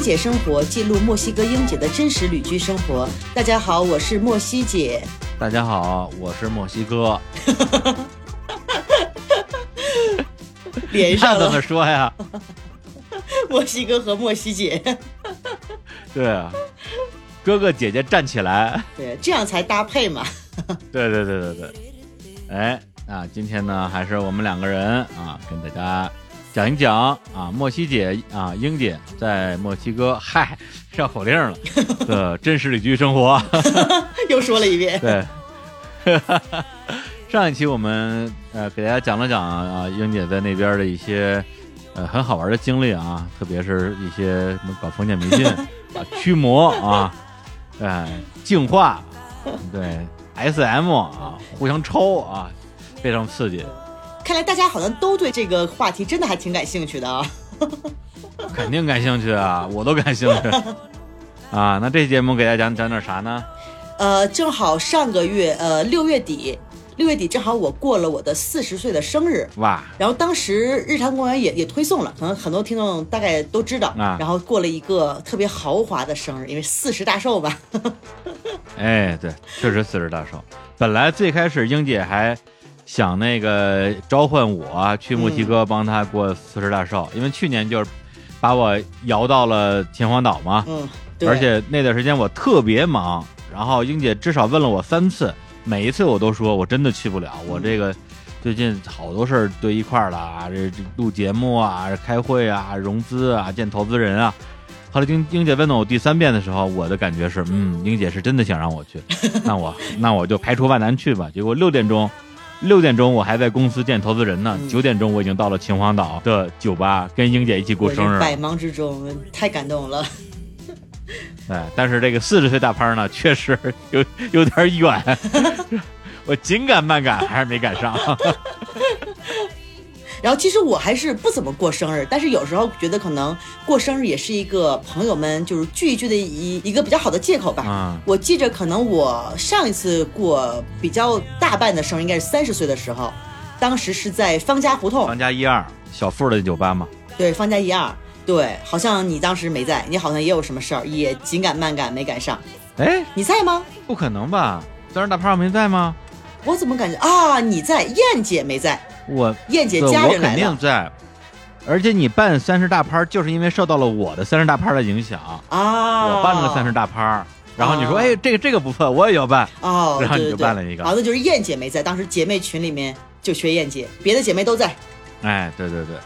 姐生活记录墨西哥英姐的真实旅居生活。大家好，我是墨西姐。大家好，我是墨西哥。连上那怎么说呀？墨西哥和墨西姐，对啊，哥哥姐姐站起来。对，这样才搭配嘛。对对对对对。哎，啊，今天呢，还是我们两个人啊，跟大家讲一讲啊，莫西姐啊，英姐在墨西哥，嗨，绕口令了 的真实旅居生活。又说了一遍。对，上一期我们呃给大家讲了讲啊，英姐在那边的一些呃很好玩的经历啊，特别是一些什么搞封建迷信啊、驱魔啊、哎、净化，对 SM 啊，互相抽啊，非常刺激，看来大家好像都对这个话题真的还挺感兴趣的啊。肯定感兴趣啊，我都感兴趣 啊。那这期节目给大家讲讲点啥呢？呃，正好上个月呃六月底，六月底正好我过了我的四十岁的生日。哇，然后当时日坛公园也也推送了，可能很多听众大概都知道。啊然后过了一个特别豪华的生日，因为四十大寿吧。哎，对，确实四十大寿。本来最开始英姐还想那个召唤我去墨西哥帮他过四十大寿，因为去年就是把我摇到了秦皇岛嘛，嗯，对。而且那段时间我特别忙，然后英姐至少问了我三次，每一次我都说我真的去不了，我这个最近好多事儿堆一块儿了啊，这这录节目啊、开会啊、融资啊、见投资人啊。后来英英姐问到我第三遍的时候，我的感觉是，嗯，英姐是真的想让我去，那我那我就排除万难去吧。结果六点钟，六点钟我还在公司见投资人呢，嗯九、点钟我已经到了秦皇岛的酒吧，跟英姐一起过生日了。百忙之中太感动了。哎，但是这个四十岁大潘呢，确实有有点远，我紧赶慢赶还是没赶上。然后其实我还是不怎么过生日，但是有时候觉得可能过生日也是一个朋友们就是聚一聚的一一个比较好的借口吧。啊我记着，可能我上一次过比较大半的生日，应该是三十岁的时候，当时是在方家胡同，方家一二小富的酒吧嘛，对，方家一二，对，好像你当时没在，你好像也有什么事儿，也紧赶慢赶没赶上，哎，你在吗？不可能吧？当时大拍我没在吗？我怎么感觉啊？你在，燕姐没在，我燕姐家人来了在，而且你办三十大趴，就是因为受到了我的三十大趴的影响，啊。我办了个三十大趴，然后你说，哦哎，这个这个不错，我也要办，哦，然后你就办了一个好，那就是燕姐没在，当时姐妹群里面就缺燕姐，别的姐妹都在。哎，对对对，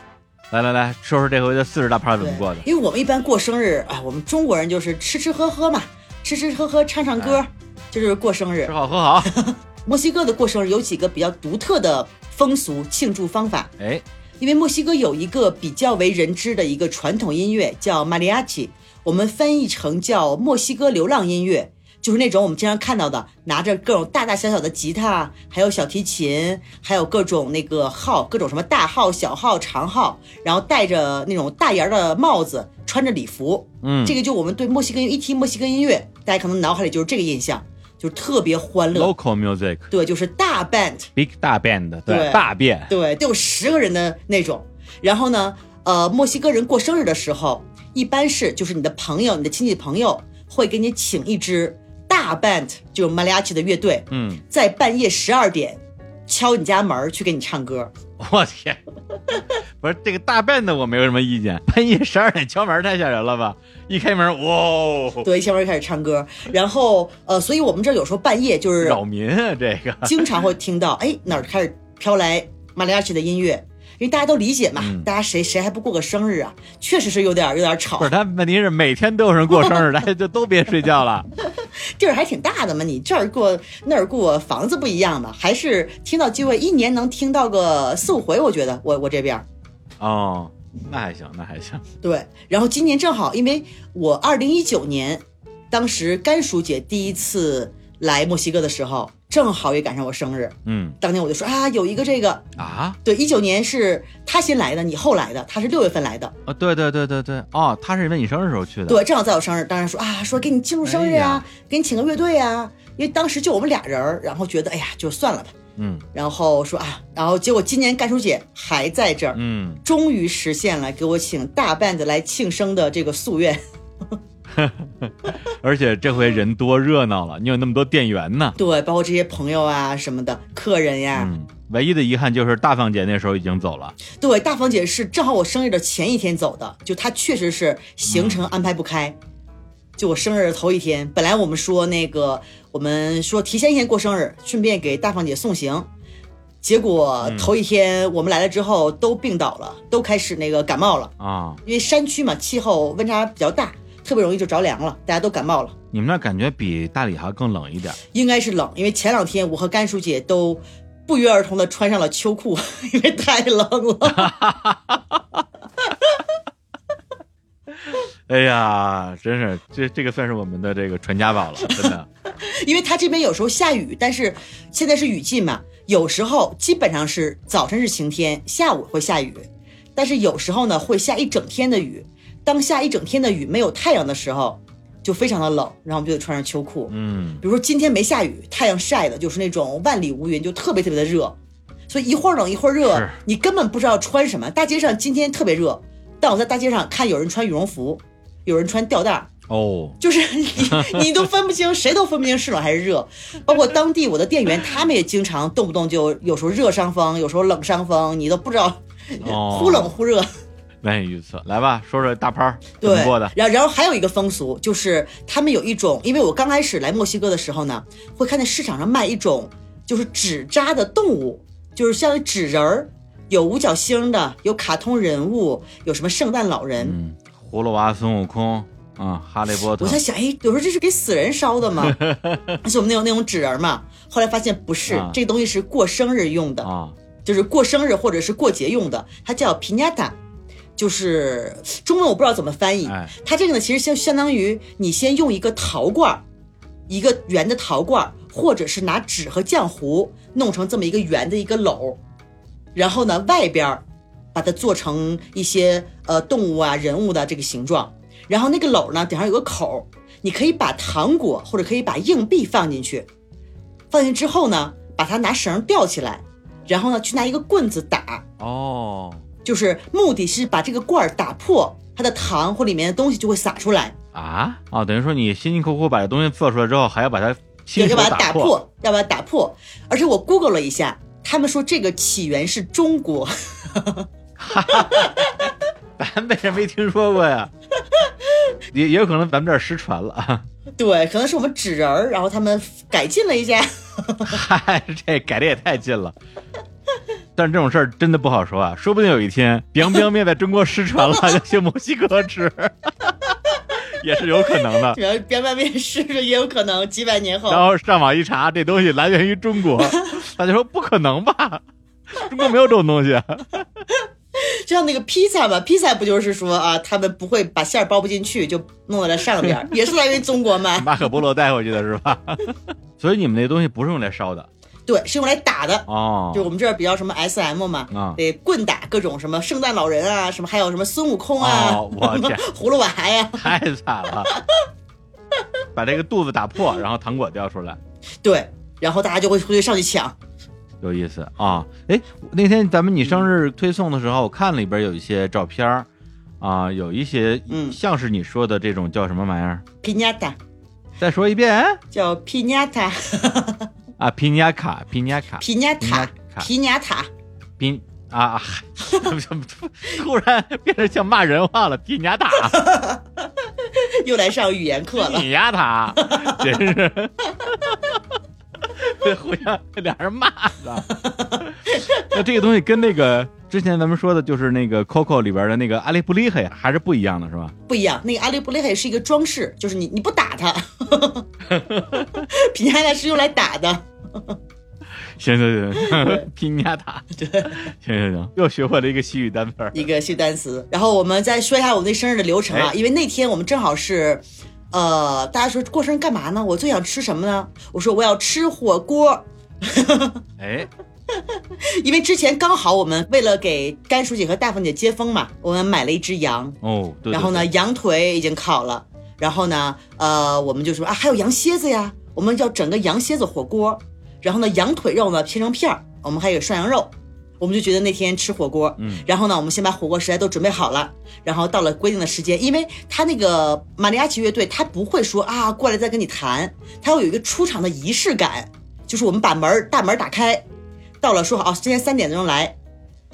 来来来说说这回的四十大趴怎么过的？因为我们一般过生日，啊，我们中国人就是吃吃喝喝嘛，吃吃喝喝，唱唱歌，就是过生日吃。好喝好，墨西哥的过生日有几个比较独特的风俗庆祝方法，哎，因为墨西哥有一个比较为人知的一个传统音乐叫 mariachi，我们翻译成叫墨西哥流浪音乐，就是那种我们经常看到的，拿着各种大大小小的吉他，还有小提琴，还有各种那个号，各种什么大号、小号、长号，然后戴着那种大檐儿的帽子，穿着礼服。嗯，这个就我们对墨西哥一提墨西哥音乐，大家可能脑海里就是这个印象，就特别欢乐。local music。对，就是大 band，Big 大 band，，对大变，对，得有十个人的那种。然后呢，呃，墨西哥人过生日的时候，一般是就是你的朋友、你的亲戚朋友会给你请一支大 band，就是 mariachi 的乐队，嗯，在半夜十二点敲你家门去给你唱歌。我天，不是这个大半的我没有什么意见，半夜十二点敲门太吓人了吧？一开门，哇，对，敲门就开始唱歌。然后呃，所以我们这有时候半夜就是扰民啊，这个，经常会听到，哎，哪儿开始飘来马里亚奇的音乐，因为大家都理解嘛，嗯大家谁谁还不过个生日啊？确实是有点有点吵不是，他问题是每天都有人过生日，大家就都别睡觉了。地儿还挺大的嘛，你这儿过那儿过，房子不一样嘛，还是听到机会一年能听到个四五回，我觉得我我这边儿哦，那还行，那还行。对，然后今年正好，因为我二零一九年，当时甘叔姐第一次来墨西哥的时候，正好也赶上我生日，嗯。当年我就说啊，有一个这个，啊，对，一九年是他先来的，你后来的，他是六月份来的，哦，对对对对对，哦，他是因为你生日时候去的。，对，正好在我生日，当然说啊，说给你庆祝生日啊，哎给你请个乐队啊，因为当时就我们俩人儿，然后觉得哎呀，就算了吧，嗯然后说啊，然后结果今年干叔姐还在这儿，嗯，终于实现了给我请大 band 来庆生的这个夙愿。而且这回人多热闹了，你有那么多店员呢。对，包括这些朋友啊什么的，客人呀，嗯，唯一的遗憾就是大方姐那时候已经走了。对，大芳姐是正好我生日的前一天走的，就她确实是行程安排不开。就我生日头一天，本来我们说那个，我们说提前一天过生日，顺便给大胖姐送行。结果头一天我们来了之后都病倒了，都开始那个感冒了，啊，因为山区嘛，气候温差比较大，特别容易就着凉了，大家都感冒了。你们那感觉比大理还更冷一点。应该是冷，因为前两天我和甘书姐都不约而同的穿上了秋裤，因为太冷了。哎呀，真是这这个算是我们的这个传家宝了，真的。因为它这边有时候下雨，但是现在是雨季嘛，有时候基本上是早晨是晴天，下午会下雨，但是有时候呢会下一整天的雨。当下一整天的雨没有太阳的时候，就非常的冷，然后我们就得穿上秋裤。嗯比如说今天没下雨，太阳晒的就是那种万里无云，就特别特别的热，所以一会儿冷一会儿热，你根本不知道穿什么。大街上今天特别热，但我在大街上看有人穿羽绒服，有人穿吊带儿，哦，就是你 你都分不清，谁都分不清是冷还是热。包括当地我的店员，他们也经常动不动就有时候热伤风，有时候冷伤风，你都不知道哦 忽冷忽热。难以预测。来吧，说说大潘儿对过的，。然后然后还有一个风俗，就是他们有一种，因为我刚开始来墨西哥的时候呢，会看见市场上卖一种就是纸扎的动物，就是像纸人儿，有五角星的，有卡通人物，有什么圣诞老人。嗯，葫芦娃、孙悟空啊，哈利波特我在想，哎，有时候这是给死人烧的吗？是我们那种那种纸人嘛。后来发现不是，啊这个东西是过生日用的，啊，就是过生日或者是过节用的，它叫皮尼塔，就是中文我不知道怎么翻译。哎，它这个呢，其实相相当于你先用一个陶罐儿，一个圆的陶罐儿，或者是拿纸和浆糊弄成这么一个圆的一个篓，然后呢外边儿把它做成一些呃动物啊、人物的这个形状，然后那个篓呢顶上有个口，你可以把糖果或者可以把硬币放进去，放进去之后呢，把它拿绳吊起来，然后呢去拿一个棍子打，哦。就是目的是把这个罐儿打破，它的糖或里面的东西就会洒出来，啊？哦，等于说你辛辛苦苦把这东西做出来之后，还要把它要亲手要把它打破。破，要把它打破。而且我 Google 了一下，他们说这个起源是中国，咱为什么没听说过呀？也也有可能咱们这儿失传了啊。对，可能是我们纸人儿，然后他们改进了一下。嗨，这改的也太近了。但是这种事儿真的不好说啊，说不定有一天，biang biang 面在中国失传了，要去墨西哥吃，也是有可能的。然后边外面试着也有可能几百年后然，后上网一查，这东西来源于中国，大家说不可能吧？中国没有这种东西。就像那个披萨嘛，披萨不就是说啊，他们不会把馅儿包不进去，就弄在了上边儿，也是来源于中国嘛？马可波罗带回去的是吧？所以你们那东西不是用来烧的对，是用来打的。哦就我们这儿比较什么 S M 嘛，啊得棍打各种什么圣诞老人啊，什么还有什么孙悟空啊，哦 我天葫芦娃呀，太惨了，把这个肚子打破，然后糖果掉出来。对，然后大家就会会上去抢。有意思啊！哎，那天咱们你生日推送的时候，我看里边有一些照片儿啊，有一些嗯像是你说的这种叫什么玩意儿？皮尼塔再说一遍叫皮尼塔，啊！皮尼亚卡，皮尼亚卡，皮尼塔，卡皮尼亚塔，皮啊！嗨突然变成像骂人话了，皮尼亚塔，又来上语言课了。皮亚塔，真是。这互相俩人骂的，那这个东西跟那个之前咱们说的，就是那个 Coco 里边的那个阿里布利黑还是不一样的，是吧？不一样，那个阿里布雷黑是一个装饰，就是你你不打它，皮尼塔是用来打的。行行行，皮尼亚塔，对，行行行，又学会了一个西语单词。一个新单词。然后我们再说一下我们那生日的流程啊，哎因为那天我们正好是，呃，大家说过生日干嘛呢？我最想吃什么呢？我说我要吃火锅，哎，因为之前刚好我们为了给甘叔姐和大凤姐接风嘛，我们买了一只羊，哦，对对然后呢，羊腿已经烤了，然后呢，呃，我们就说啊，还有羊蝎子呀，我们要整个羊蝎子火锅。然后呢，羊腿肉呢切成片儿，我们还有涮羊肉。我们就觉得那天吃火锅，嗯，然后呢，我们先把火锅食材都准备好了，然后到了规定的时间，因为他那个马里亚奇乐队，他不会说啊过来再跟你谈，他要有一个出场的仪式感，就是我们把门大门打开，到了说好啊，今天三点钟来，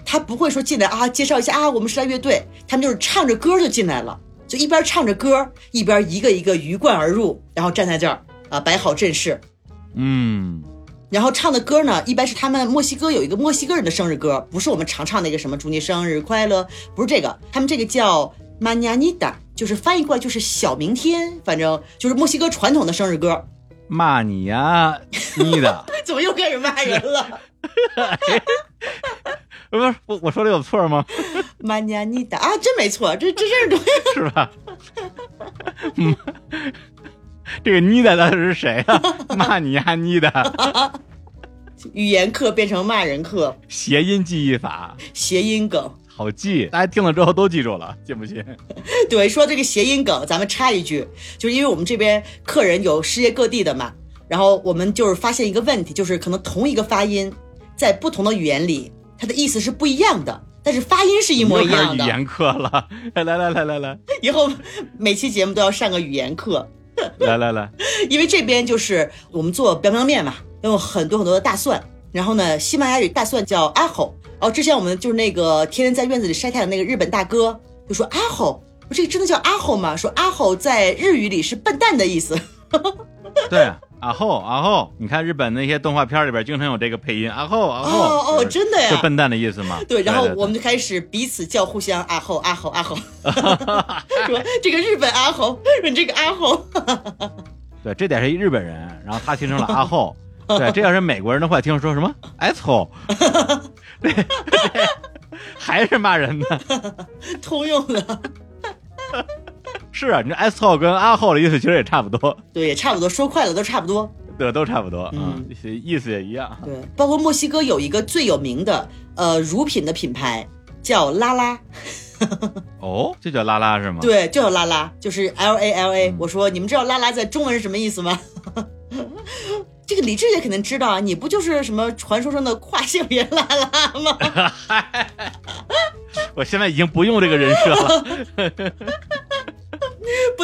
他不会说进来啊介绍一下啊我们是来乐队，他们就是唱着歌就进来了，就一边唱着歌，一边一个一个鱼贯而入，然后站在这儿。啊摆好阵势，嗯，然后唱的歌呢，一般是他们墨西哥有一个墨西哥人的生日歌，不是我们常唱那个什么“祝你生日快乐”，不是这个，他们这个叫 Mañanita，就是翻译过来就是小明天，反正就是墨西哥传统的生日歌。骂你呀，你的，怎么又开始骂人了 不是我我说的有错吗？？Mañanita 啊，真没错，这这真是对。是吧？嗯，这个妮的到底是谁啊？骂你呀，妮的，语言课变成骂人课，谐音记忆法，谐音梗。好记，大家听了之后都记住了，信不信？对，说这个谐音梗，咱们插一句，就是因为我们这边客人有世界各地的嘛，然后我们就是发现一个问题，就是可能同一个发音，在不同的语言里，它的意思是不一样的，但是发音是一模一样的。语言课了，来来来来来来以后每期节目都要上个语言课，来来来，因为这边就是我们做 biang biang 面嘛，要用很多很多的大蒜，然后呢，西班牙语大蒜叫阿吼。哦，之前我们就是那个天天在院子里晒太阳那个日本大哥就说阿吼，我这个真的叫阿吼吗？说阿吼在日语里是笨蛋的意思。对，阿后阿后，你看日本那些动画片里边经常有这个配音，阿后阿后，哦哦，真的呀。就笨蛋的意思嘛。对，然后我们就开始彼此叫互相阿后阿后阿吼，说这个日本阿后，说你这个阿吼，对，这得是一日本人，然后他听成了阿后。对，这要是美国人的话，听说什么 asshole，对，还是骂人的。通用的，是啊，你这 asshole 跟阿号的意思其实也差不多，对，也差不多，说快了都差不多。对，都差不多，嗯嗯，意思也一样。对，包括墨西哥有一个最有名的呃乳品的品牌叫拉拉，哦，这叫拉拉是吗？，对，就叫拉拉，就是 L A L A、嗯我说你们知道拉拉在中文是什么意思吗？这个李志也肯定知道啊，你不就是什么传说中的跨性别拉拉吗？我现在已经不用这个人设了。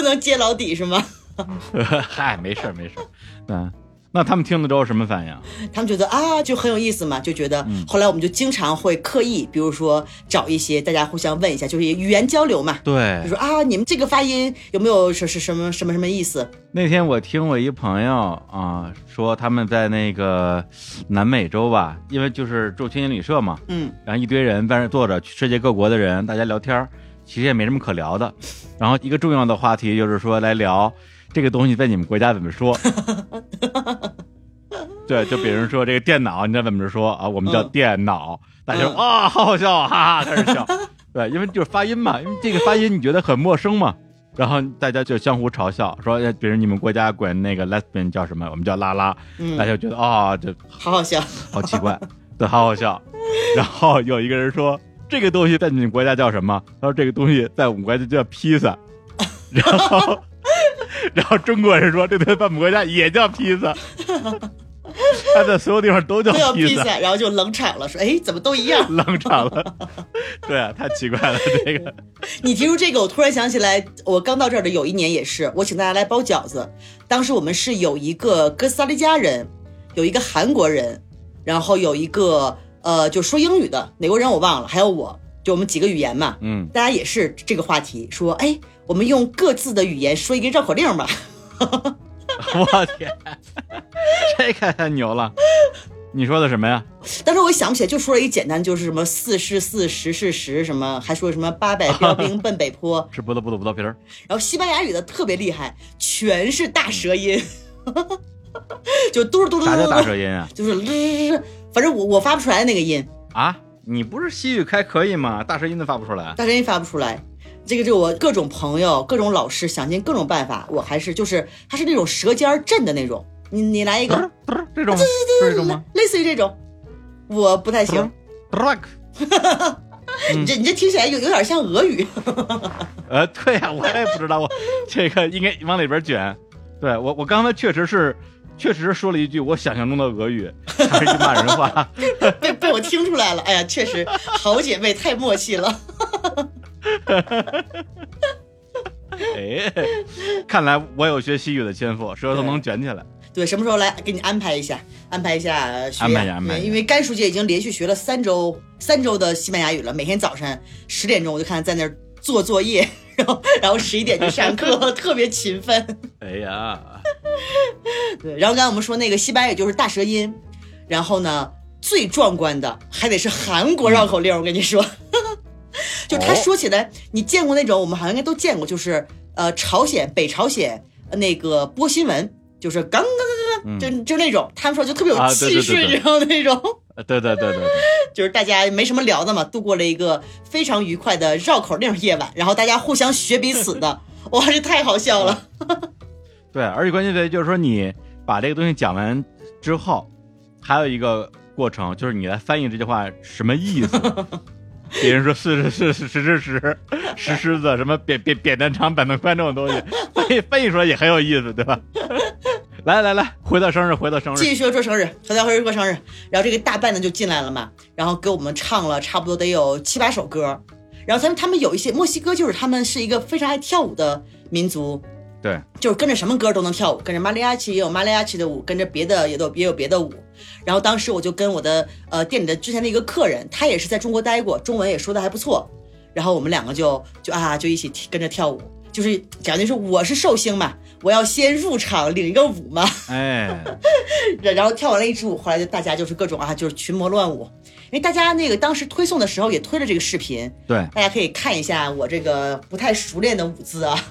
不能揭老底是吗？嗨，没事儿没事儿。嗯，那他们听了之后什么反应？他们觉得啊，就很有意思嘛，就觉得。嗯后来我们就经常会刻意，比如说找一些大家互相问一下，就是语言交流嘛。对就，说啊，你们这个发音有没有是是什么什么什么意思？那天我听我一朋友啊说他们在那个南美洲吧，因为就是住青年旅社嘛，嗯，然后一堆人在那坐着，世界各国的人，大家聊天儿，其实也没什么可聊的。然后一个重要的话题就是说来聊这个东西在你们国家怎么说。对，就比如说这个电脑，你知道怎么说啊？我们叫嗯电脑，大家啊、好好笑啊，哈哈，开始笑。对，因为就是发音嘛，因为这个发音你觉得很陌生嘛，然后大家就相互嘲笑，说，哎比如你们国家管那个 lesbian 叫什么，我们叫拉拉，嗯大家就觉得啊、这好好笑。好奇怪，对，好好笑。然后有一个人说，这个东西在你们国家叫什么？他说这个东西在我们国家叫披萨。然后，然后中国人说这东西在我们国家也叫披萨。他在所有地方都叫披萨，披萨，然后就冷场了，说哎，怎么都一样？冷场了。对啊，太奇怪了，这个。你提出这个，我突然想起来，我刚到这儿的有一年也是，我请大家来包饺子。当时我们是有一个哥斯达黎加人，有一个韩国人，然后有一个呃就说英语的哪国人我忘了，还有我，就我们几个语言嘛。嗯，大家也是这个话题，说哎，我们用各自的语言说一个绕口令吧。我天，这个太牛了。你说的什么呀？当时我想不起来，就说了一简单，就是什么四是四，十是十，什么还说什么八百标兵奔北坡，是葡萄葡萄葡萄皮儿。然后西班牙语的特别厉害，全是大舌音，就嘟噜嘟噜嘟啥叫大，舌音啊？就是噜，反正我我发不出来那个音，啊，你不是西语开可以吗？大舌音都发不出来。大舌音发不出来。这个就我各种朋友、各种老师想尽各种办法，我还是就是它是那种舌尖儿震的那种。你你来一个，这种这种吗？类似于这种，我不太行。？Rock，你这你这听起来有有点像俄语。呃，对呀、我也不知道，我这个应该往里边卷。对我，我刚才确实是确实说了一句我想象中的俄语，还是骂人话。被被我听出来了。哎呀，确实好姐妹太默契了。哎，看来我有学西语的天赋，舌头能卷起来。对，什么时候来给你安排一下？安排一下学安排安排因为甘叔姐已经连续学了三周三周的西班牙语了，每天早晨十点钟我就看她在那儿做作业，然后然后十一点就上课，特别勤奋。哎呀，对，然后刚才我们说那个西班牙语就是大舌音，然后呢，最壮观的还得是韩国绕口令，我跟你说，就他哦。说起来，你见过那种，我们好像应该都见过，就是呃，朝鲜北朝鲜呃那个播新闻，就是刚刚刚刚，就就那种，他们说就特别有气势，对。然后那种，呃对对对对对，就是大家没什么聊的嘛，度过了一个非常愉快的绕口令夜晚，然后大家互相学彼此的，哇，这太好笑了。对，而且关键在于就是说你把这个东西讲完之后，还有一个过程，就是你来翻译这句话什么意思。别人说是是是是是是石狮子什么扁扁扁担长板凳宽这种东西，翻译翻译出来也很有意思，对吧？来来来，回到生日，回到生日，继续说说生日，回到生日过生日，然后这个大伴呢就进来了嘛，然后给我们唱了差不多得有七八首歌，然后他们他们有一些墨西哥就是他们是一个非常爱跳舞的民族，对，就是跟着什么歌都能跳舞，跟着马里亚奇也有马里亚奇的舞，跟着别的也都也有别的舞。然后当时我就跟我的呃店里的之前的一个客人，他也是在中国待过，中文也说的还不错，然后我们两个就就啊就一起跟着跳舞，就是讲的是我是寿星嘛，我要先入场领一个舞嘛。哎，然 然后跳完了一支舞，后来就大家就是各种啊，就是群魔乱舞。因为大家那个当时推送的时候也推了这个视频，对大家可以看一下我这个不太熟练的舞姿啊。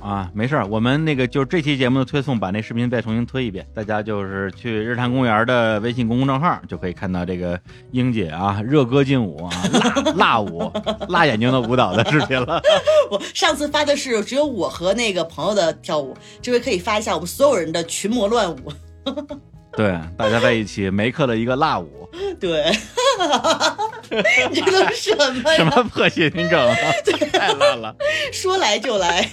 啊，没事儿，我们那个就是这期节目的推送，把那视频再重新推一遍，大家就是去日坛公园的微信公众账号就可以看到这个英姐啊 热歌劲舞啊辣辣舞辣眼睛的舞蹈的视频了。我上次发的是只有我和那个朋友的跳舞，这回可以发一下我们所有人的群魔乱舞。对，大家在一起没课的一个辣舞，对，你这都是什么？什么破谐音梗啊，太烂了。说来就来。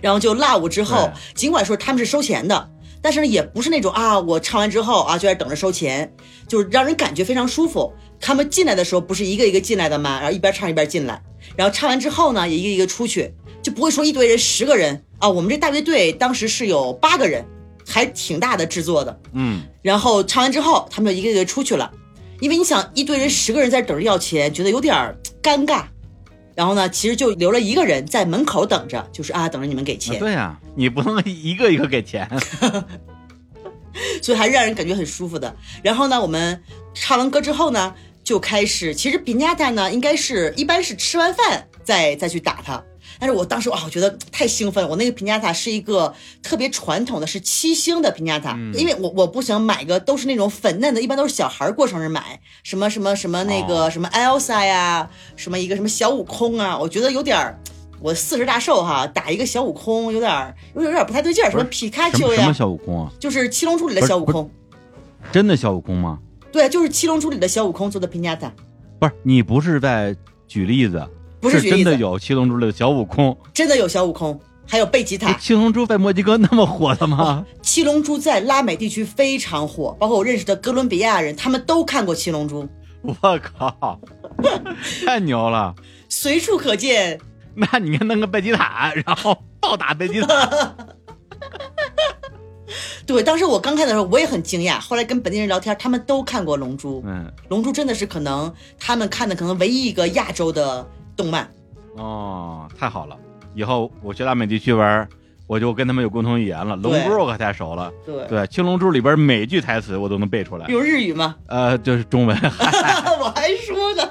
然后就辣舞之后，尽管说他们是收钱的，但是呢，也不是那种啊，我唱完之后啊就在等着收钱，就是让人感觉非常舒服。他们进来的时候不是一个一个进来的吗？然后一边唱一边进来，然后唱完之后呢，也一个一个出去，就不会说一堆人十个人啊。我们这大乐队当时是有八个人，还挺大的制作的。嗯，然后唱完之后，他们就一个一个出去了，因为你想一堆人十个人在等着要钱，觉得有点儿尴尬。然后呢，其实就留了一个人在门口等着，就是啊，等着你们给啊钱，对呀、你不能一个一个给钱。所以还是让人感觉很舒服的。然后呢，我们唱完歌之后呢，就开始，其实比亚达呢，应该是一般是吃完饭再再去打它。但是我当时啊，我觉得太兴奋了。我那个平价塔是一个特别传统的，是七星的平价塔，因为我我不想买个都是那种粉嫩的，一般都是小孩过生日买，什么什么什么那个、哦什么 Elsa 呀，什么一个什么小悟空啊，我觉得有点儿。我四十大寿哈，打一个小悟空有点儿有点有点不太对劲儿，什么皮卡丘呀什么小悟空啊？就是七龙珠里的小悟空。真的小悟空吗？对，就是七龙珠里的小悟空做的评价塔，不是，你不是在举例子，不是真的有七龙珠里的小悟空。真的有小悟空，还有贝吉塔。七龙珠在墨西哥那么火的吗？七龙珠在拉美地区非常火，包括我认识的哥伦比亚人，他们都看过七龙珠，我靠，太牛了！随处可见。那你看弄个贝吉塔，然后暴打贝吉塔，对，当时我刚看的时候，我也很惊讶。后来跟本地人聊天，他们都看过《龙珠》，《嗯，龙珠》真的是可能他们看的可能唯一一个亚洲的动漫。哦，太好了！以后我去拉美地区玩，我就跟他们有共同语言了。龙珠我可太熟了，对，对，青龙珠里边每句台词我都能背出来。有日语吗？呃，就是中文，我还说呢。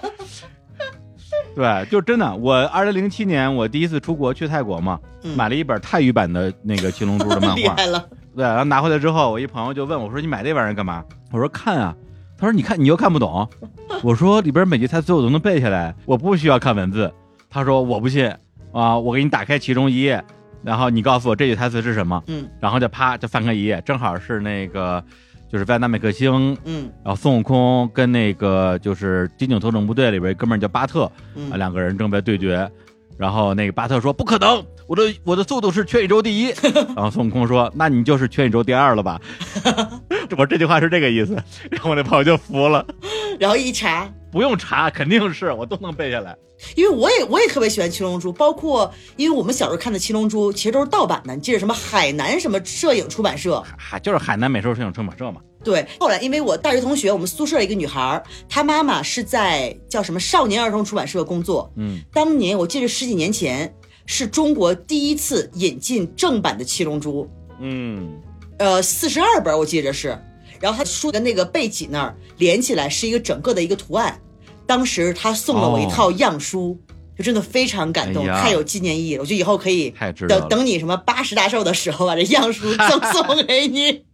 对，就真的。我二零零七年我第一次出国去泰国嘛，嗯买了一本泰语版的那个青龙珠的漫画，厉害了，对，然后拿回来之后，我一朋友就问我说：“你买这玩意儿干嘛？”我说：“看啊。”他说：“你看你又看不懂。”我说：“里边每句台词我都能背下来，我不需要看文字。”他说：“我不信。啊，我给你打开其中一页，然后你告诉我这句台词是什么。”嗯。然后就啪就翻开一页，正好是那个就是在纳美克星，嗯。然后孙悟空跟那个就是金井特种部队里边一哥们儿叫巴特。啊，嗯两个人正在对决。然后那个巴特说不可能，我的我的速度是全宇宙第一。然后孙悟空说那你就是全宇宙第二了吧？我这句话是这个意思。然后我那朋友就服了，然后一查，不用查，肯定是我都能背下来。因为我也我也特别喜欢七龙珠，包括因为我们小时候看的七龙珠其实都是盗版的，你记得什么海南什么摄影出版社，海就是海南美术摄影出版社嘛。对，后来因为我大学同学，我们宿舍一个女孩，她妈妈是在叫什么少年儿童出版社工作。嗯，当年我记得十几年前是中国第一次引进正版的七龙珠，嗯，呃，四十二本我记着是，然后他书的那个背脊那儿连起来是一个整个的一个图案，当时他送了我一套样书。就真的非常感动，哎太有纪念意义了。我觉得以后可以等等你什么八十大寿的时候，把这样书 赠送给你。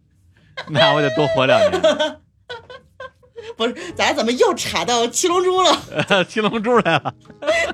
那我得多活两年。不是，咱怎么又查到七龙珠了？七龙珠来了，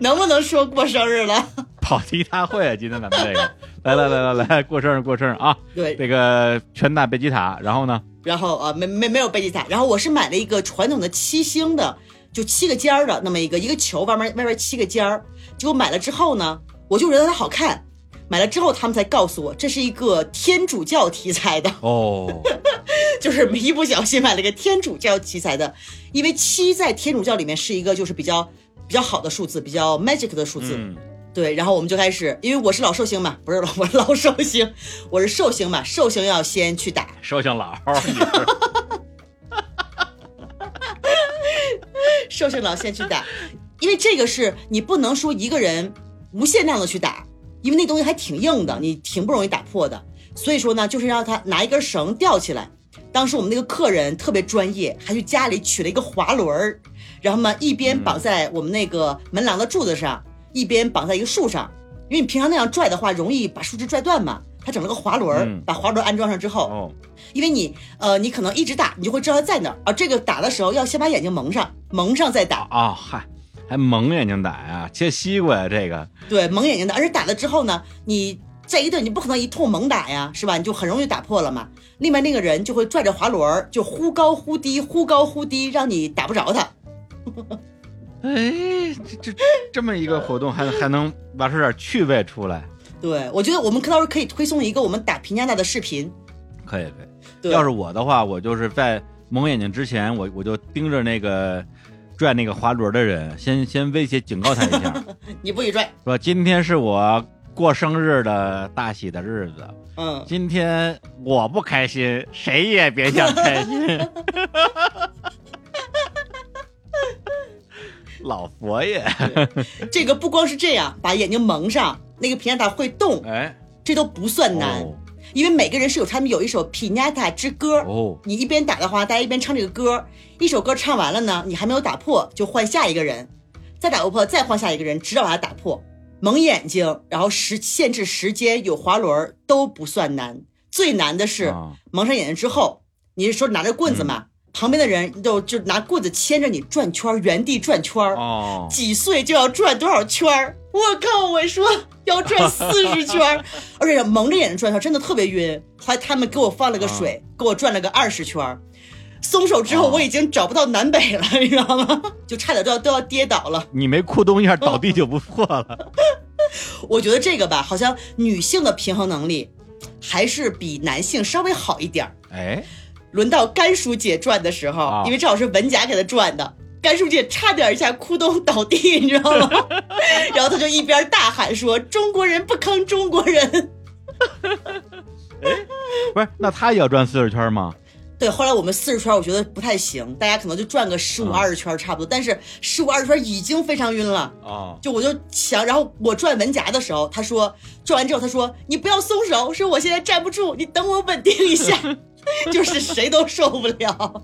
能不能说过生日了？跑题大会啊！今天咱们这个，来来来来来，过生日过生日啊！对，这个全打贝吉塔，然后呢？然后啊，没没没有贝吉塔，然后我是买了一个传统的七星的，就七个尖儿的那么一个一个球，外面外面七个尖儿。结果买了之后呢，我就觉得它好看，买了之后他们才告诉我这是一个天主教题材的，哦，就是一不小心买了个天主教题材的，因为七在天主教里面是一个就是比较比较好的数字，比较 magic 的数字。嗯，对，然后我们就开始，因为我是老寿星嘛，不是老我是老寿星，我是寿星嘛，寿星要先去打，寿星老，寿星老先去打，因为这个是你不能说一个人无限量的去打，因为那东西还挺硬的，你挺不容易打破的。所以说呢，就是让他拿一根绳吊起来。当时我们那个客人特别专业，还去家里取了一个滑轮儿，然后呢一边绑在我们那个门廊的柱子上，一边绑在一个树上，因为你平常那样拽的话，容易把树枝拽断嘛。他整了个滑轮把滑轮安装上之后，哦，因为你呃，你可能一直打，你就会知道它在哪儿啊。这个打的时候要先把眼睛蒙上，蒙上再打。啊、嗨，还蒙眼睛打呀？切西瓜呀？这个对，蒙眼睛打。而且打了之后呢，你这一顿你不可能一通猛打呀，是吧？你就很容易打破了嘛。另外那个人就会拽着滑轮儿，就忽高忽低，忽高忽低，让你打不着他。哎，这这这么一个活动还还能玩出点趣味出来，对，我觉得我们到时候可以推送一个我们打平加大的视频。可以可以。对，要是我的话，我就是在蒙眼睛之前，我我就盯着那个拽那个滑轮的人，先先威胁警告他一下，你不许拽，说今天是我过生日的大喜的日子，嗯，今天我不开心，谁也别想开心。老佛爷，这个不光是这样，把眼睛蒙上，那个皮亚塔会动，哎，这都不算难，哦。因为每个人是有他们有一首皮纳塔之歌。哦，你一边打的话，大家一边唱这个歌，一首歌唱完了呢，你还没有打破，就换下一个人，再打不破，再换下一个人，直到把它打破。蒙眼睛，然后时限制时间，有滑轮都不算难，最难的是、啊。蒙上眼睛之后，你是说拿着棍子嘛，旁边的人就就拿棍子牵着你转圈儿，原地转圈儿，哦，几岁就要转多少圈儿？我靠！我说要转 四十圈儿，而且蒙着眼睛转圈儿真的特别晕。后来他们给我放了个水，给我转了个二十圈儿。松手之后，哦我已经找不到南北了，你知道吗？就差点都要都要跌倒了。你没咕咚一下倒地就不错了。我觉得这个吧，好像女性的平衡能力还是比男性稍微好一点儿。哎，轮到甘叔姐转的时候，啊因为正好是文甲给她转的，甘叔姐差点一下哭咚倒地，你知道吗？然后他就一边大喊说：“中国人不坑中国人。不是，那他也要转四十圈吗？”对，后来我们四十圈我觉得不太行，大家可能就转个十五啊二十圈差不多，但是十五二十圈已经非常晕了。啊，就我就想，然后我转文夹的时候，他说转完之后，他说你不要松手，说我现在站不住，你等我稳定一下，就是谁都受不了。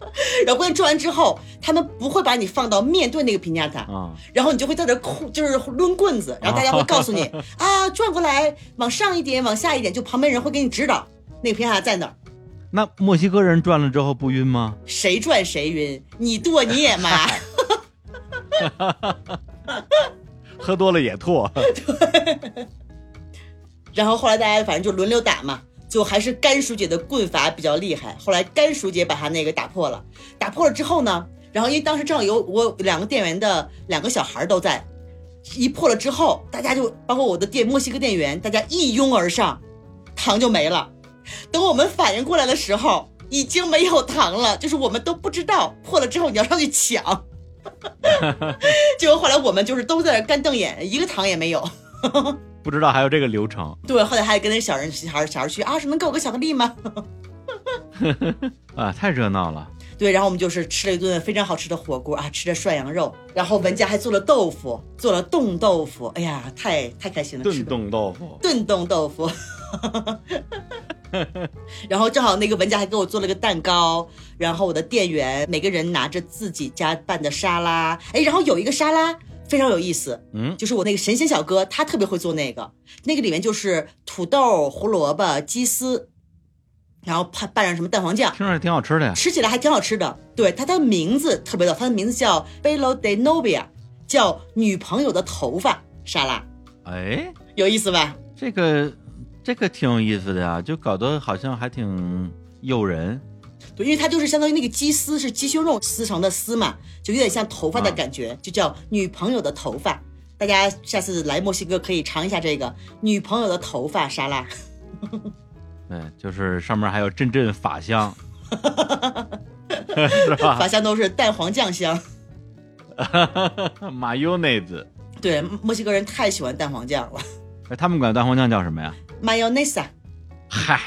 然后关键转完之后，他们不会把你放到面对那个评价塔，啊，然后你就会在这哭，就是抡棍子，然后大家会告诉你啊，转过来，往上一点，往下一点，就旁边人会给你指导那个平加塔在哪儿，那墨西哥人转了之后不晕吗？谁转谁晕，你剁你也麻。喝多了也吐。对然后后来大家反正就轮流打嘛，就还是甘叔姐的棍法比较厉害。后来甘叔姐把她那个打破了，打破了之后呢，然后因为当时正好有我两个店员的两个小孩都在，一破了之后，大家就包括我的店墨西哥店员，大家一拥而上，糖就没了。等我们反应过来的时候，已经没有糖了，就是我们都不知道破了之后你要上去抢。结果后来我们就是都在那干瞪眼，一个糖也没有。不知道还有这个流程对，后来还跟那小人小孩小孩去啊，说能给我个巧克力吗？啊，太热闹了。对，然后我们就是吃了一顿非常好吃的火锅啊，吃着涮羊肉，然后文佳还做了豆腐，做了冻豆腐，哎呀，太太开心了，炖冻豆腐，炖冻豆腐。然后正好那个文佳还给我做了个蛋糕，然后我的店员每个人拿着自己家拌的沙拉，哎，然后有一个沙拉非常有意思，嗯，就是我那个神仙小哥，他特别会做那个，那个里面就是土豆、胡萝卜、鸡丝，然后拌拌上什么蛋黄酱，听着挺好吃的呀。吃起来还挺好吃的。对，它的名字特别逗，它的名字叫 Bello de Novia，叫女朋友的头发沙拉，哎，有意思吧？这个这个挺有意思的呀，就搞得好像还挺诱人。对，因为它就是相当于那个鸡丝是鸡胸肉撕成的丝嘛，就有点像头发的感觉，就叫女朋友的头发。大家下次来墨西哥可以尝一下这个女朋友的头发沙拉。对，就是上面还有阵阵法香，是吧？法香都是蛋黄酱香。马优内子，对，墨西哥人太喜欢蛋黄酱了哎，他们管蛋黄酱叫什么呀？，mayonesa。嗨，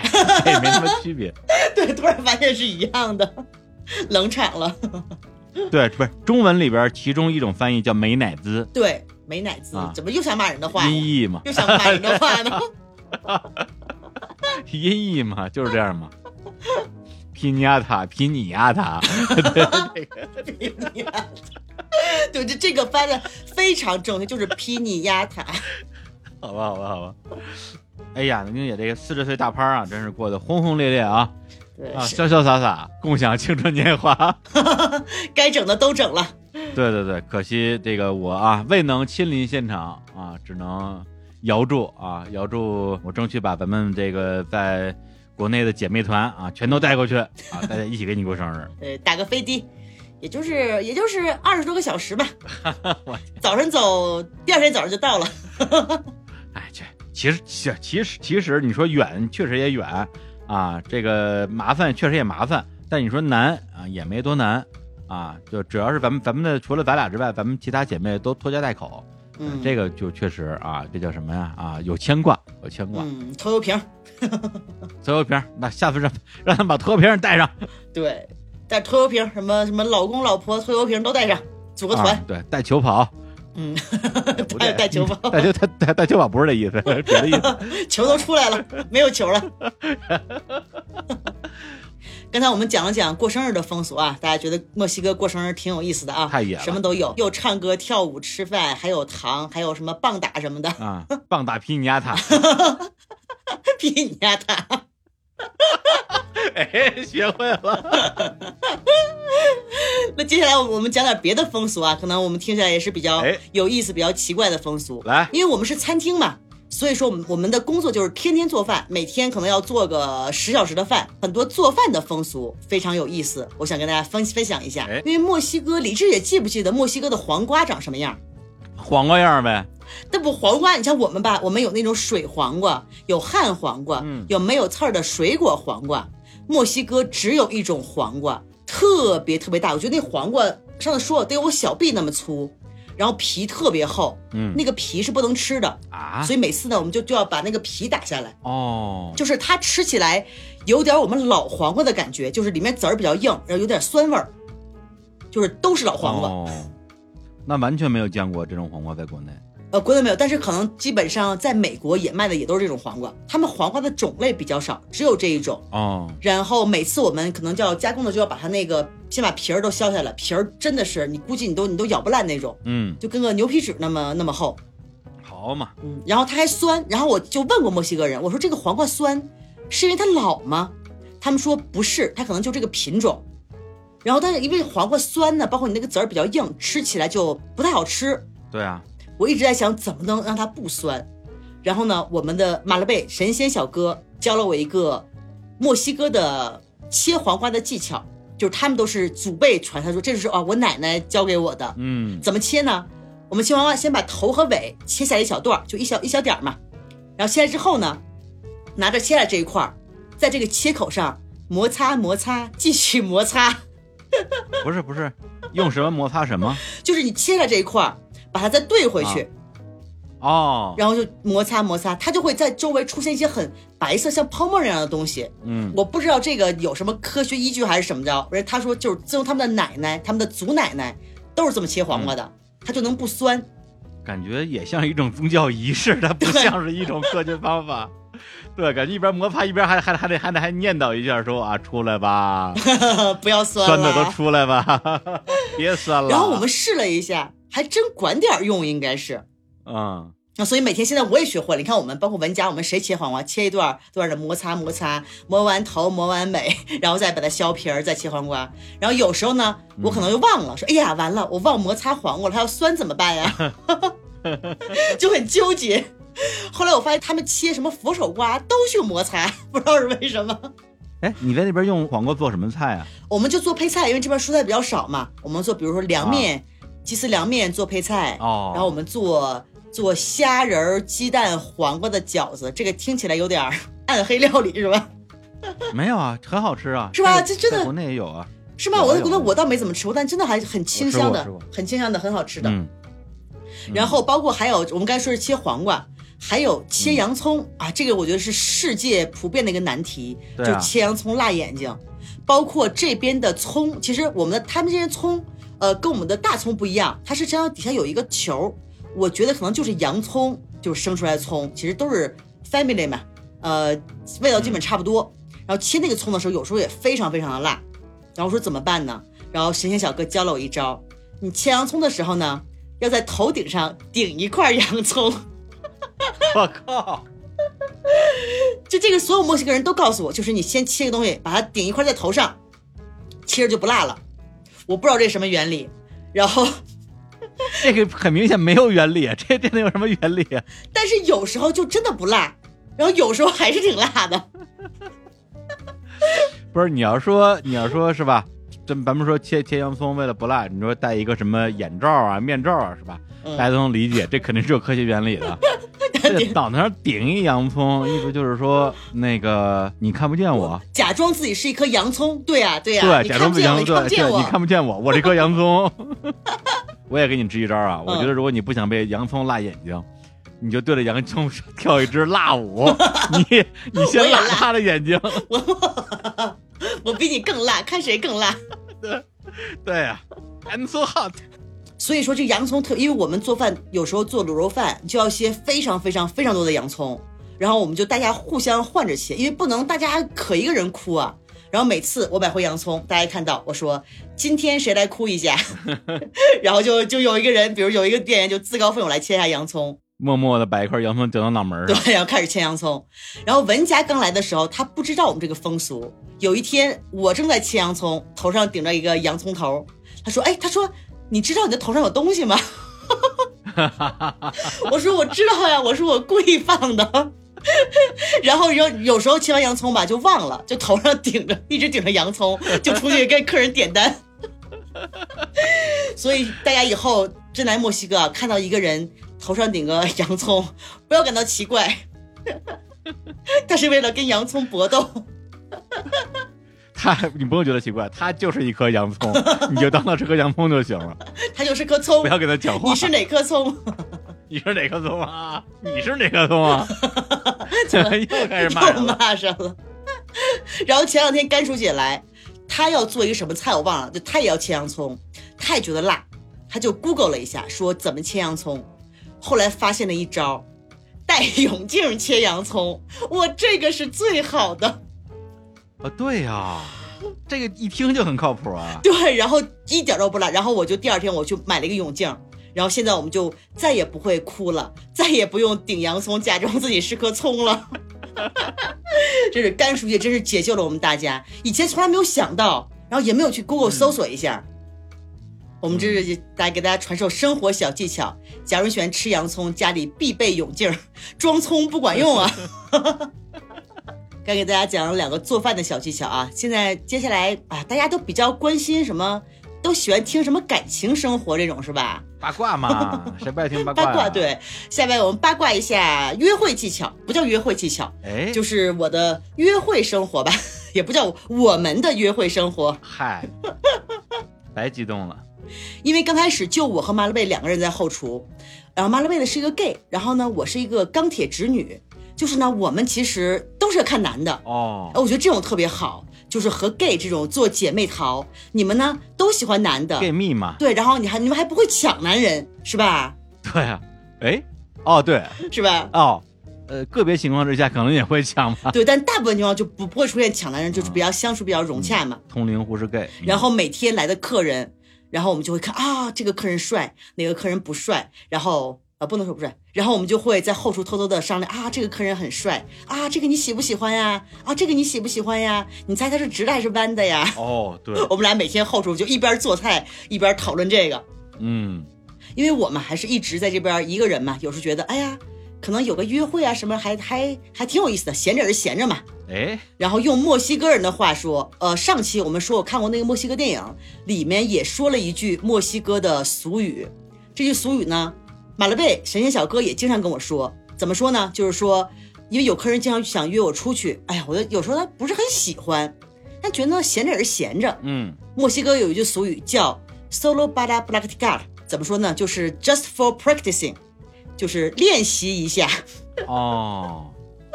这也没什么区别。对，突然发现是一样的，冷场了。对，不是中文里边其中一种翻译叫美乃滋，对，美乃滋、啊怎么又想骂人的话呀？音译嘛，又想骂人的话呢？音译嘛，就是这样嘛。皮尼亚塔，皮尼亚塔，对，这这个翻的非常正确，就是皮尼亚塔。好吧，好吧，好吧。哎呀，宁姐这个四十岁大趴啊，真是过得轰轰烈烈啊对，啊，潇潇洒洒，共享青春年华。该整的都整了。对对对，可惜这个我啊未能亲临现场啊，只能遥祝啊遥祝，我争取把咱们这个在国内的姐妹团啊全都带过去啊，大家一起给你过生日。对，打个飞的，也就是也就是二十多个小时吧我。早上走，第二天早上就到了。其实其实其实其实你说远确实也远啊，这个麻烦确实也麻烦，但你说难啊也没多难啊，就主要是咱们咱们的除了咱俩之外，咱们其他姐妹都拖家带口，嗯，这个就确实啊，这叫什么呀啊有牵挂有牵挂。嗯，拖油瓶，拖油瓶，那下次让让他们把拖油瓶带上，对，带拖油瓶，什么什么老公老婆拖油瓶都带上，组个团。啊对，带球跑，带带球跑，带球带带带球跑不是这意思，别的意思。球都出来了，没有球了。刚才我们讲了讲过生日的风俗啊，大家觉得墨西哥过生日挺有意思的啊，太野了什么都有，又唱歌、跳舞、吃饭，还有糖，还有什么棒打什么的，啊，棒打皮尼亚塔，皮尼亚塔。哎，学会了。那接下来我们讲点别的风俗啊，可能我们听起来也是比较哎有意思、比较奇怪的风俗。来，因为我们是餐厅嘛，所以说我们我们的工作就是天天做饭，每天可能要做个十小时的饭，很多做饭的风俗非常有意思，我想跟大家分分享一下哎。因为墨西哥，李志也记不记得墨西哥的黄瓜长什么样？黄瓜样呗。那不黄瓜，你像我们吧，我们有那种水黄瓜，有旱黄瓜，嗯有没有刺儿的水果黄瓜。墨西哥只有一种黄瓜，特别特别大，我觉得那黄瓜上次说了得有我小臂那么粗，然后皮特别厚，嗯那个皮是不能吃的，啊，所以每次呢，我们就就要把那个皮打下来，哦，就是它吃起来有点我们老黄瓜的感觉，就是里面籽儿比较硬，然后有点酸味儿，就是都是老黄瓜。哦，那完全没有见过这种黄瓜在国内。呃，国内没有，但是可能基本上在美国也卖的也都是这种黄瓜，他们黄瓜的种类比较少，只有这一种。哦，然后每次我们可能就要加工的就要把它那个先把皮儿都削下来，皮儿真的是你估计你都你都咬不烂那种，嗯，就跟个牛皮纸那么那么厚。好嘛，嗯，然后它还酸，然后我就问过墨西哥人，我说这个黄瓜酸是因为它老吗？他们说不是，它可能就这个品种。然后但是因为黄瓜酸呢，包括你那个籽儿比较硬，吃起来就不太好吃。对啊，我一直在想怎么能让它不酸。然后呢，我们的马勒贝神仙小哥教了我一个墨西哥的切黄瓜的技巧，就是他们都是祖辈传，他说这是啊我奶奶教给我的。嗯，怎么切呢？我们切黄瓜先把头和尾切下来一小段儿，就一小一小点儿嘛。然后切来之后呢，拿着切来这一块儿，在这个切口上摩擦摩擦，继续摩擦，不是不是，用什么摩擦什么？就是你切下这一块儿，把它再兑回去，哦，然后就摩擦摩擦，它就会在周围出现一些很白色像泡沫一样的东西。嗯，我不知道这个有什么科学依据还是什么着，而且他说就是自从他们的奶奶、他们的祖奶奶都是这么切黄瓜的，它就能不酸。感觉也像一种宗教仪式，它不像是一种科学方法。对，感觉一边摩擦一边还还还得还得还念叨一下说啊，出来吧，不要酸酸。的都出来吧，别酸了。然后我们试了一下，还真管点儿用，应该是。嗯，那所以每天现在我也学会了。你看我们包括文佳，我们谁切黄瓜，切一段儿段儿的摩擦摩擦，磨完头磨完尾，然后再把它削皮儿，再切黄瓜。然后有时候呢，我可能又忘了，说哎呀完了，我忘摩擦黄瓜了，它要酸怎么办呀？就很纠结。后来我发现他们切什么佛手瓜都去摩擦，不知道是为什么。哎，你在那边用黄瓜做什么菜啊？我们就做配菜，因为这边蔬菜比较少嘛。我们做比如说凉面、鸡丝凉面做配菜，哦然后我们做做虾仁儿、鸡蛋、黄瓜的饺子，这个听起来有点暗黑料理是吧？没有啊，很好吃啊，是吧这这真的国内也有啊。是吗？我在国内我倒没怎么吃过，但真的还很清香的很清香的，很好吃的。嗯，然后包括还有我们刚才说是切黄瓜，还有切洋葱、啊，这个我觉得是世界普遍的一个难题，啊就切洋葱辣眼睛。包括这边的葱，其实我们的他们这些葱，呃，跟我们的大葱不一样，它是这样底下有一个球，我觉得可能就是洋葱，就是生出来的葱，其实都是 family 嘛，呃，味道基本差不多。然后切那个葱的时候，有时候也非常非常的辣。然后我说怎么办呢？然后神仙小哥教了我一招，你切洋葱的时候呢，要在头顶上顶一块洋葱。我靠，就这个，所有墨西哥人都告诉我，就是你先切个东西，把它顶一块在头上，切着就不辣了。我不知道这什么原理，然后 这个很明显没有原理，这这能有什么原理啊？但是有时候就真的不辣，然后有时候还是挺辣的。不是，你要说你要说是吧？咱咱们说切切洋葱为了不辣，你说戴一个什么眼罩啊、面罩啊，是吧？嗯大家都能理解，这肯定是有科学原理的。这脑袋上顶一洋葱，意思就是说那个你看不见我，假装自己是一颗洋葱，对呀、对呀、对，你假看不见我，装自己洋葱，对，你看不见我，我，我这颗洋葱。我也给你支一招啊！我嗯觉得如果你不想被洋葱辣眼睛，你就对着洋葱跳一支辣舞，你你先辣他的眼睛。我比你更辣，看谁更辣。对呀、I'm so hot。所以说这洋葱特，因为我们做饭有时候做卤肉饭就要切非常非常非常多的洋葱，然后我们就大家互相换着切，因为不能大家可一个人哭啊。然后每次我买回洋葱，大家看到我说今天谁来哭一下，然后就就有一个人，比如有一个店员就自告奋勇来切一下洋葱，默默的把一块洋葱顶到脑门上。对，然后开始切洋葱。然后文佳刚来的时候，他不知道我们这个风俗。有一天我正在切洋葱，头上顶着一个洋葱头，他说：“哎，他说你知道你的头上有东西吗？” 我说：“我知道呀，我说我故意放的。”然后有有时候切完洋葱吧，就忘了，就头上顶着一直顶着洋葱，就出去跟客人点单。所以大家以后真来墨西哥啊，看到一个人头上顶个洋葱，不要感到奇怪，他是为了跟洋葱搏斗。他 你不用觉得奇怪，他就是一颗洋葱，你就当他是颗洋葱就行了，他就是颗葱不，要跟他讲话。你是哪颗葱？你是哪颗葱啊？你是哪颗葱啊？又开始骂又人了。骂上了。然后前两天甘叔姐来，她要做一个什么菜我忘了，就她也要切洋葱，她也觉得辣，她就 Google 了一下，说怎么切洋葱，后来发现了一招，戴泳镜切洋葱，我这个是最好的。啊，对呀、这个一听就很靠谱啊。对，然后一点都不辣，然后我就第二天我去买了一个泳镜，然后现在我们就再也不会哭了，再也不用顶洋葱假装自己是颗葱了。这是甘书记真是解救了我们大家，以前从来没有想到，然后也没有去 Google 搜索一下。我们这是来给大家传授生活小技巧，假如你喜欢吃洋葱，家里必备泳镜，装葱不管用啊。该给大家讲两个做饭的小技巧啊！现在接下来啊，大家都比较关心什么，都喜欢听什么感情生活这种是吧？八卦嘛，谁不爱听八卦、八卦。对，下面我们八卦一下约会技巧，不叫约会技巧，哎，就是我的约会生活吧，也不叫我们的约会生活。嗨，白激动了。因为刚开始就我和马勒贝两个人在后厨，然后马勒贝呢是一个 gay，然后呢我是一个钢铁直女，就是呢我们其实都是看男的哦，我觉得这种特别好，就是和 gay 这种做姐妹淘，你们呢都喜欢男的，gay 蜜嘛，对，然后你还你们还不会抢男人是吧？对啊，哎，哦对，是吧？哦，呃，个别情况之下可能也会抢吧，对，但大部分情况就不不会出现抢男人，就是比较相处比较融洽嘛。通灵湖是 gay，然后每天来的客人。然后我们就会看啊，这个客人帅，哪个客人不帅？然后呃，不能说不帅。然后我们就会在后厨偷偷的商量啊，这个客人很帅啊，这个你喜不喜欢呀？啊，这个你喜不喜欢呀？你猜他是直的还是弯的呀？哦，对，我们俩每天后厨就一边做菜一边讨论这个。嗯，因为我们还是一直在这边一个人嘛，有时觉得哎呀。可能有个约会啊，什么还还还挺有意思的，闲着也是闲着嘛。哎，然后用墨西哥人的话说，呃，上期我们说我看过那个墨西哥电影，里面也说了一句墨西哥的俗语。这句俗语呢，马勒贝神仙小哥也经常跟我说，怎么说呢？就是说，因为有客人经常想约我出去，哎呀，我有时候他不是很喜欢，他觉得闲着也是闲着。嗯，墨西哥有一句俗语叫 “solo para practicar”，怎么说呢？就是 “just for practicing”。就是练习一下哦，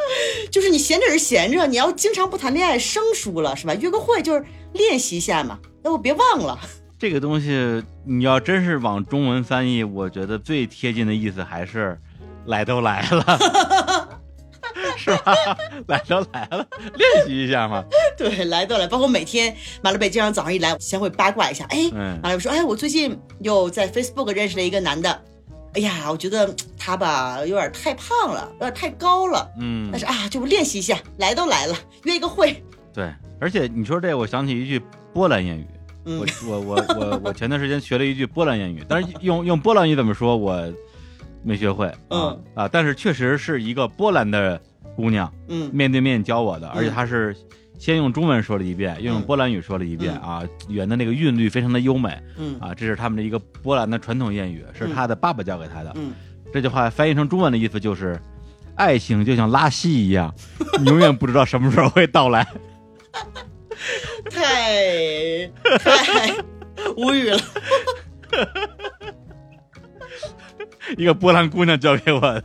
就是你闲着是闲着，你要经常不谈恋爱生疏了是吧？约个会就是练习一下嘛，要不别忘了。这个东西你要真是往中文翻译，我觉得最贴近的意思还是来都来了，是吧？来都来了，练习一下嘛。对，来都来，包括每天马勒贝经常早上一来，先会八卦一下。哎，马勒贝说，哎，我最近又在 Facebook 认识了一个男的。哎呀，我觉得他吧有点太胖了，有点太高了。嗯，但是啊，就练习一下，来都来了，约一个会。对，而且你说这，我想起一句波兰谚语。我我我我我前段时间学了一句波兰谚语，但是用用波兰语怎么说，我没学会。嗯啊，但是确实是一个波兰的姑娘，嗯，面对面教我的，而且她是。先用中文说了一遍，又用波兰语说了一遍啊，语言的那个韵律非常的优美，嗯啊，这是他们的一个波兰的传统谚语，是他的爸爸教给他的。嗯，这句话翻译成中文的意思就是，爱情就像拉稀一样，永远不知道什么时候会到来。太太无语了，一个波兰姑娘教给我的，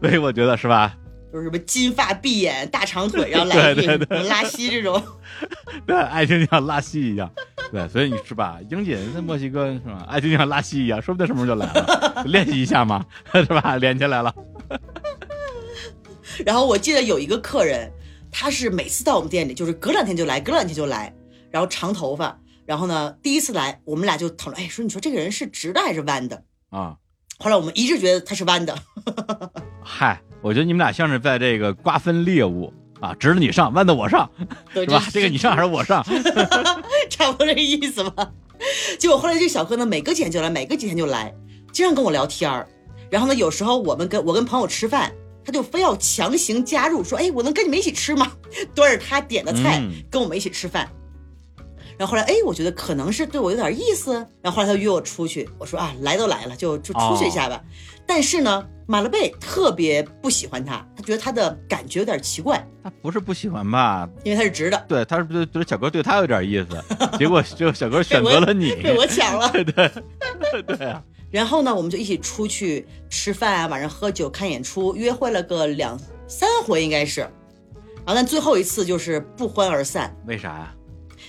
所以我觉得是吧？就是什么金发碧眼大长腿，然后来一个拉稀这种，对，爱情像拉稀一样，对，所以你是吧？英姐在墨西哥是吧？爱情像拉稀一样，说不定什么时候就来了，练习一下嘛，是吧？连起来了。然后我记得有一个客人，他是每次到我们店里，就是隔两天就来，隔两天就来，然后长头发，然后呢，第一次来，我们俩就讨论，哎，说你说这个人是直的还是弯的啊？后来我们一致觉得他是弯的。嗨。我觉得你们俩像是在这个瓜分猎物啊，直的你上，弯的我上，是吧？这个你上还是我上？差不多这个意思吧。结果后来这小哥呢，每隔几天就来，每隔几天就来，经常跟我聊天儿。然后呢，有时候我们跟我跟朋友吃饭，他就非要强行加入，说：“哎，我能跟你们一起吃吗？” 端着他点的菜跟我们一起吃饭。然后后来，哎，我觉得可能是对我有点意思。然后后来他约我出去，我说：“啊，来都来了，就就出去一下吧。”但是呢，马勒贝特别不喜欢他，他觉得他的感觉有点奇怪。他不是不喜欢吧？因为他是直的。对，他是觉得小哥对他有点意思，结果就小哥选择了你，被我抢了。对对啊。然后呢，我们就一起出去吃饭啊，晚上喝酒、看演出，约会了个两三回应该是。然后但最后一次就是不欢而散。为啥呀？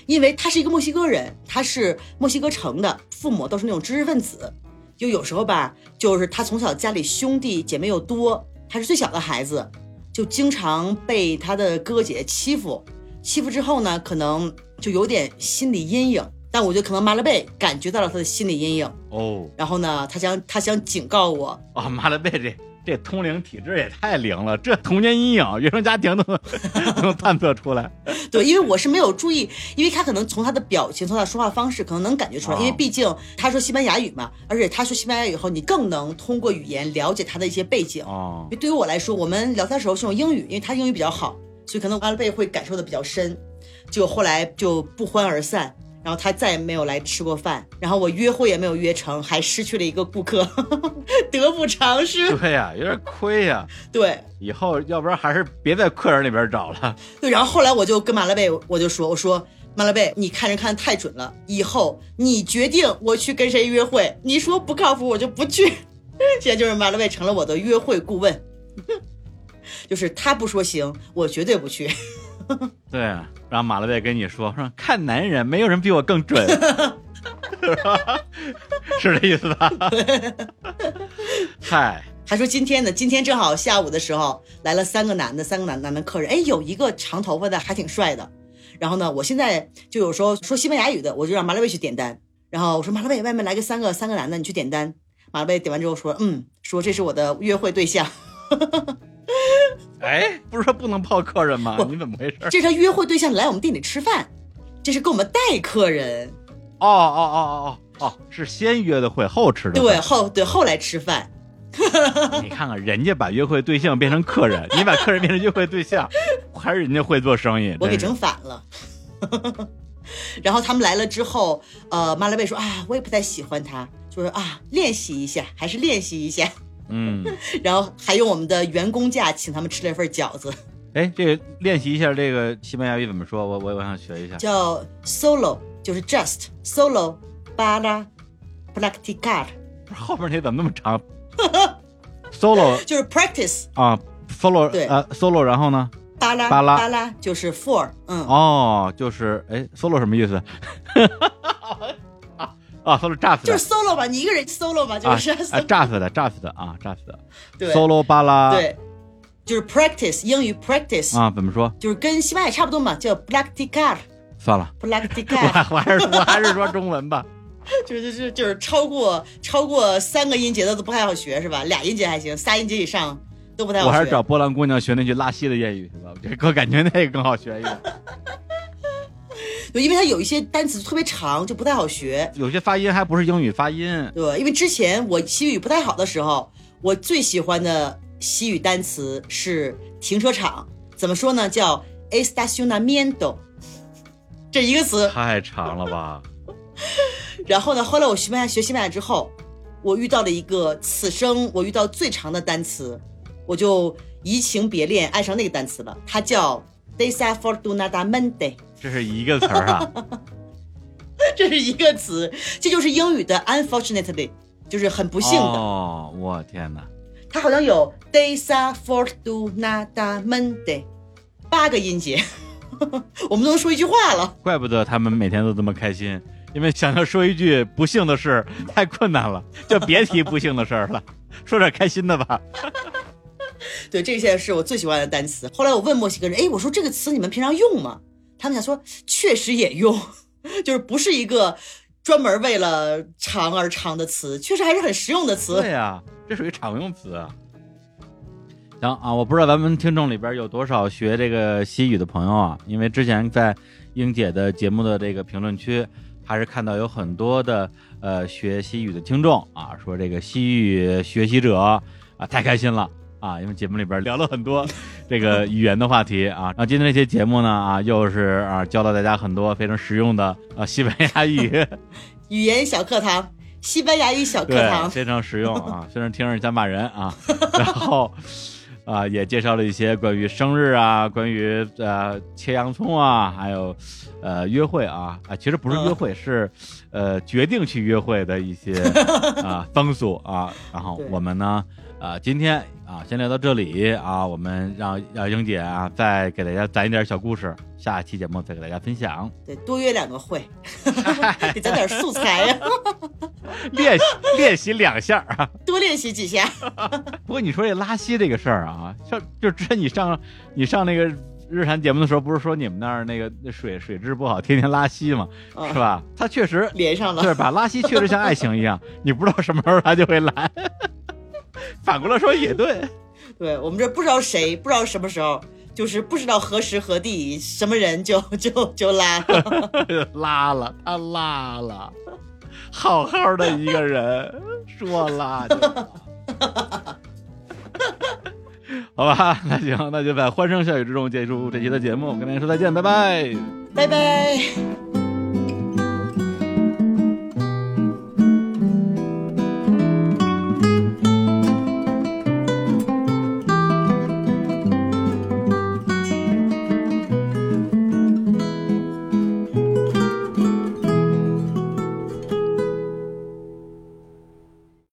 因为他是一个墨西哥人，他是墨西哥城的，父母都是那种知识分子。就有时候吧，就是他从小家里兄弟姐妹又多，他是最小的孩子，就经常被他的哥哥姐姐欺负。欺负之后呢，可能就有点心理阴影。但我觉得可能马勒贝感觉到了他的心理阴影哦。然后呢，他想他想警告我啊，马勒贝这这通灵体质也太灵了，这童年阴影原生家庭都能 都能探测出来。对，因为我是没有注意，因为他可能从他的表情，从他说话方式，可能能感觉出来。因为毕竟他说西班牙语嘛，而且他说西班牙语以后，你更能通过语言了解他的一些背景。哦，因为对于我来说，我们聊天时候是用英语，因为他英语比较好，所以可能阿拉贝会感受的比较深。就后来就不欢而散。然后他再也没有来吃过饭，然后我约会也没有约成，还失去了一个顾客，得不偿失。对呀、有点亏呀、对以后要不然还是别在客人那边找了。对，然后后来我就跟马拉贝我就说，我说马拉贝，你看人看的太准了，以后你决定我去跟谁约会，你说不靠谱我就不去。现在就是马拉贝成了我的约会顾问，就是他不说行，我绝对不去。对，然后马勒贝跟你说说，看男人没有人比我更准，是吧？是这意思吧？嗨，还说今天呢，今天正好下午的时候来了三个男的，三个男男的客人，哎，有一个长头发的还挺帅的。然后呢，我现在就有时候说西班牙语的，我就让马勒贝去点单。然后我说马勒贝，外面来个三个三个男的，你去点单。马勒贝点完之后说，嗯，说这是我的约会对象，哎，不是说不能泡客人吗？你怎么回事？这是他约会对象来我们店里吃饭，这是给我们带客人，哦哦哦哦哦哦，是先约的会后吃的。对后对后来吃饭。你看看人家把约会对象变成客人，你把客人变成约会对象，还是人家会做生意。我给整反了。然后他们来了之后，呃，马拉贝说啊，我也不太喜欢他，就说啊，练习一下，还是练习一下。嗯，然后还用我们的员工价请他们吃了一份饺子，哎，这个练习一下这个西班牙语怎么说？我我我想学一下。叫 solo，就是 just solo para practicar，不是后面那怎么那么长？solo 就是 practice 啊，solo 对呃 solo，然后呢？巴拉巴拉巴拉就是 for，嗯，哦，就是哎，solo 什么意思？啊啊，solo 炸死的就是 solo 吧，你一个人 solo 吧，就啊是、啊，炸死的，炸死的啊，炸死的。对 solo 巴拉对，就是 practice 英语 practice，、啊，怎么说？就是跟西班牙差不多嘛，叫 practicar 算了，practicar。我我还是我还是说中文吧。就是就是就是超过超过三个音节的都不太好学是吧？俩音节还行，仨音节以上都不太好学。我还是找波兰姑娘学那句拉稀的谚语去吧，我觉得我感觉那个更好学一点。对，因为它有一些单词特别长，就不太好学。有些发音还不是英语发音。对，因为之前我西语不太好的时候，我最喜欢的西语单词是停车场，怎么说呢？叫 estacionamiento，这一个词。太长了吧？然后呢，后来我西班牙学西班牙之后，我遇到了一个此生我遇到最长的单词，我就移情别恋，爱上那个单词了。它叫 desafortunadamente，这是一个词儿啊。这是一个词，这就是英语的 unfortunately，就是很不幸的。哦，我天哪！它好像有 desafortunadamente 八个音节，我们都能说一句话了。怪不得他们每天都这么开心，因为想要说一句不幸的事太困难了，就别提不幸的事儿了，说点开心的吧。对，这些是我最喜欢的单词。后来我问墨西哥人，哎，我说这个词你们平常用吗？他们想说确实也用，就是不是一个专门为了长而长的词，确实还是很实用的词。对呀、这属于常用词啊。行啊，我不知道咱们听众里边有多少学这个西语的朋友啊，因为之前在英姐的节目的这个评论区，还是看到有很多的呃学西语的听众啊，说这个西语学习者啊太开心了。啊，因为节目里边聊了很多 这个语言的话题啊，然后今天这期节目呢啊，又是啊教了大家很多非常实用的啊西班牙语，语言小课堂，西班牙语小课，堂。非常实用啊，虽然听着像骂人啊，然后啊也介绍了一些关于生日啊，关于呃切洋葱啊，还有呃约会啊。啊，其实不是约会，是呃决定去约会的一些啊风俗啊，然后我们呢啊今天啊先聊到这里啊，我们让让英姐啊再给大家攒一点小故事，下一期节目再给大家分享，对，多约两个会，得攒点素材呀、练习练习两下啊。多练习几下。不过你说这拉稀这个事儿啊，像就之前你上你上那个日坛节目的时候，不是说你们那儿那个那水水质不好，天天拉稀嘛，啊是吧？它确实连上了。对吧？拉稀确实像爱情一样，你不知道什么时候它就会来。反过来说也对，对我们这不知道谁，不知道什么时候，就是不知道何时何地，什么人就就就拉了。拉了，他拉了，好好的一个人说拉就拉。好吧，那行，那就在欢声笑语之中结束这期的节目，跟大家说再见，拜拜。拜拜。